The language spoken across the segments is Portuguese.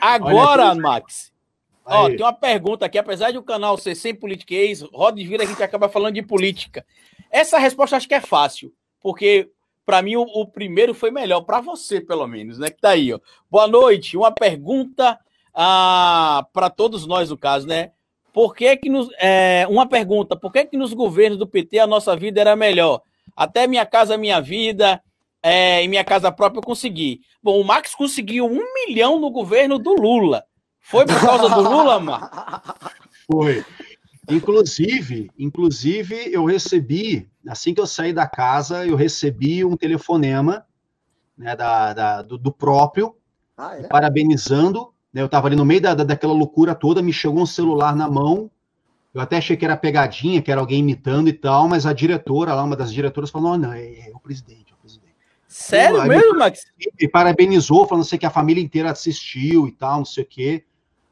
Agora, Max, ó, tem uma pergunta aqui, apesar de o canal ser sem politiquês, roda e vira, a gente acaba falando de política. Essa resposta acho que é fácil, porque para mim o, o, primeiro foi melhor, para você pelo menos, né? Que tá aí, ó. Boa noite, uma pergunta ah, para todos nós, no caso, né? Por que que nos, é, uma pergunta, por que que nos governos do PT a nossa vida era melhor? Até minha casa, minha vida, é, em minha casa própria eu consegui. Bom, o Max conseguiu um milhão no governo do Lula. Foi por causa do Lula, Max? Foi. Inclusive, inclusive, eu recebi, assim que eu saí da casa, eu recebi um telefonema né, da, da do, do, próprio, ah, é? parabenizando. Né, eu estava ali no meio da, daquela loucura toda, me chegou um celular na mão. Eu até achei que era pegadinha, que era alguém imitando e tal, mas a diretora, lá, uma das diretoras, falou: não, não, é, é o presidente, é o presidente. Sério mesmo, Max? E parabenizou, falando assim, que a família inteira assistiu e tal, não sei o quê.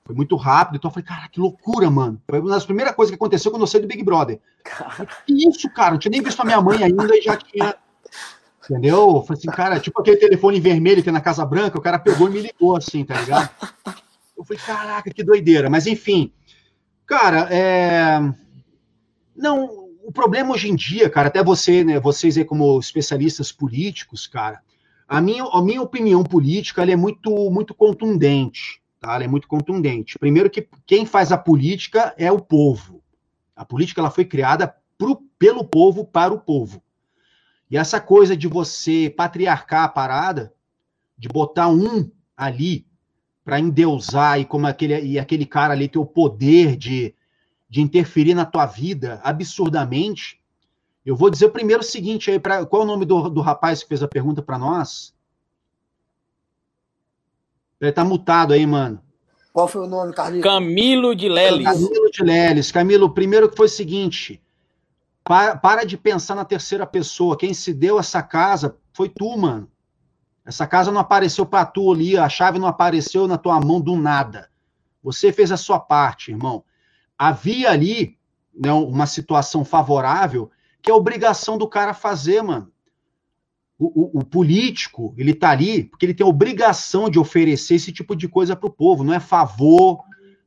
Foi muito rápido, então eu falei, cara, que loucura, mano. Foi uma das primeiras coisas que aconteceu quando eu saí do Big Brother. Cara. Que isso, cara? Não tinha nem visto a minha mãe ainda e já tinha. Entendeu? Eu falei assim, cara, tipo aquele telefone vermelho que é na Casa Branca, o cara pegou e me ligou assim, tá ligado? Eu falei, caraca, que doideira. Mas enfim, cara, é. Não, o problema hoje em dia, cara, até você, né, vocês aí como especialistas políticos, cara, a minha, a minha opinião política é muito, muito contundente. Tá? Ela é muito contundente. Primeiro que quem faz a política é o povo. A política ela foi criada pro, pelo povo para o povo. E essa coisa de você patriarcar a parada, de botar um ali para endeusar e como aquele e aquele cara ali ter o poder de, de interferir na tua vida absurdamente. Eu vou dizer primeiro o seguinte aí, pra, qual é o nome do, do rapaz que fez a pergunta para nós? Ele tá mutado aí, mano. Qual foi o nome, Carlinhos? Camilo de Leles. Camilo de Leles. Camilo, primeiro que foi o seguinte: para, para de pensar na terceira pessoa. Quem se deu essa casa foi tu, mano. Essa casa não apareceu para tu ali, a chave não apareceu na tua mão do nada. Você fez a sua parte, irmão. Havia ali né, uma situação favorável que é obrigação do cara fazer, mano o, o, o, político, ele está ali porque ele tem a obrigação de oferecer esse tipo de coisa para o povo. Não é favor,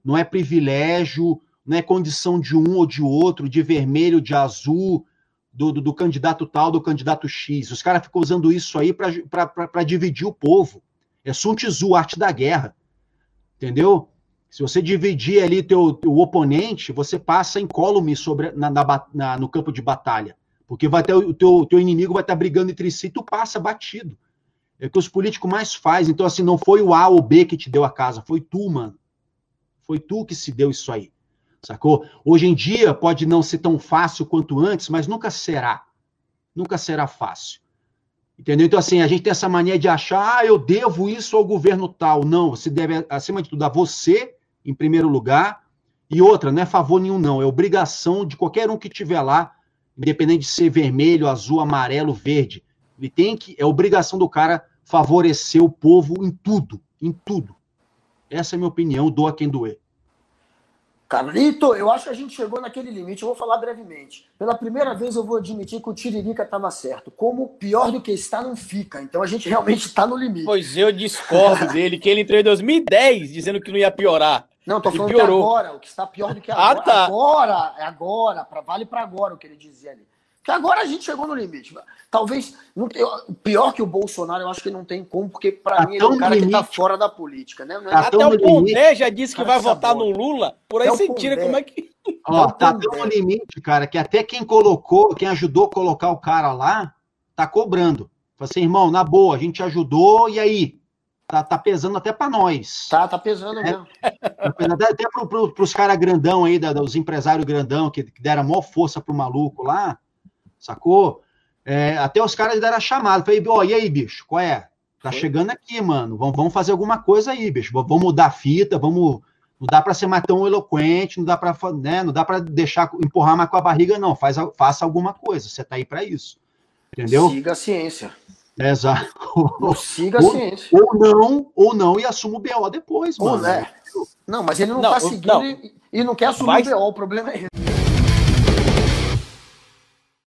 não é privilégio, não é condição de um ou de outro, de vermelho, de azul, do, do, do candidato tal, do candidato X. Os caras ficam usando isso aí para dividir o povo. É Sun Tzu, arte da guerra. Entendeu? Se você dividir ali teu, teu oponente, você passa incólume sobre, na, na, na, no campo de batalha. Porque vai ter, o teu, teu inimigo vai estar brigando entre si tu passa batido. É o que os políticos mais fazem. Então, assim, não foi o A ou B que te deu a casa, foi tu, mano. Foi tu que se deu isso aí. Sacou? Hoje em dia pode não ser tão fácil quanto antes, mas nunca será. Nunca será fácil. Entendeu? Então, assim, a gente tem essa mania de achar, ah, eu devo isso ao governo tal. Não, você deve, acima de tudo, a você, em primeiro lugar. E outra, não é favor nenhum, não. É obrigação de qualquer um que estiver lá independente de ser vermelho, azul, amarelo, verde. Ele tem que, é obrigação do cara favorecer o povo em tudo, em tudo. Essa é a minha opinião, doa quem doer. Carlito, eu acho que a gente chegou naquele limite. Eu vou falar brevemente. Pela primeira vez, eu vou admitir que o Tiririca estava certo. Como pior do que está, não fica. Então a gente realmente está no limite. Pois eu discordo dele, que ele entrou em 2010 dizendo que não ia piorar. Não, tô falando que agora, o que está pior do que ah, agora. Ah, tá. Agora, é agora, pra, vale para agora o que ele dizia ali. Porque agora a gente chegou no limite. Talvez, não tem, pior que o Bolsonaro, eu acho que não tem como, porque para tá mim ele é um cara limite. que tá fora da política, né? É... Tá Até o Pondé já disse que vai votar no Lula, por aí você tira como é que... Ó, tá tão no limite, cara, que até quem colocou, quem ajudou a colocar o cara lá, tá cobrando. Falei assim, irmão, na boa, a gente ajudou, e aí? Tá, tá pesando até para nós. Tá, tá pesando é, mesmo. Tá pesando até pro, pro, pros caras grandão aí, da, dos empresários grandão, que, que deram maior força pro maluco lá, sacou? É, até os caras deram a chamada. Falei, ó, oh, e aí, bicho, qual é? Tá Foi? chegando aqui, mano. Vamos, vamos fazer alguma coisa aí, bicho. Vamos mudar a fita, vamos. Não dá para ser mais tão eloquente, não dá para, né, não dá para deixar empurrar mais com a barriga, não. Faz, faça alguma coisa. Você tá aí para isso. Entendeu? Siga a ciência. Exato. Ou siga a ciência. Ou não, ou não, e assuma o BO depois, mano. Ou, né? Não, mas ele não, não tá seguindo não. E, e, não quer assumir Vai... o BO, o problema é esse.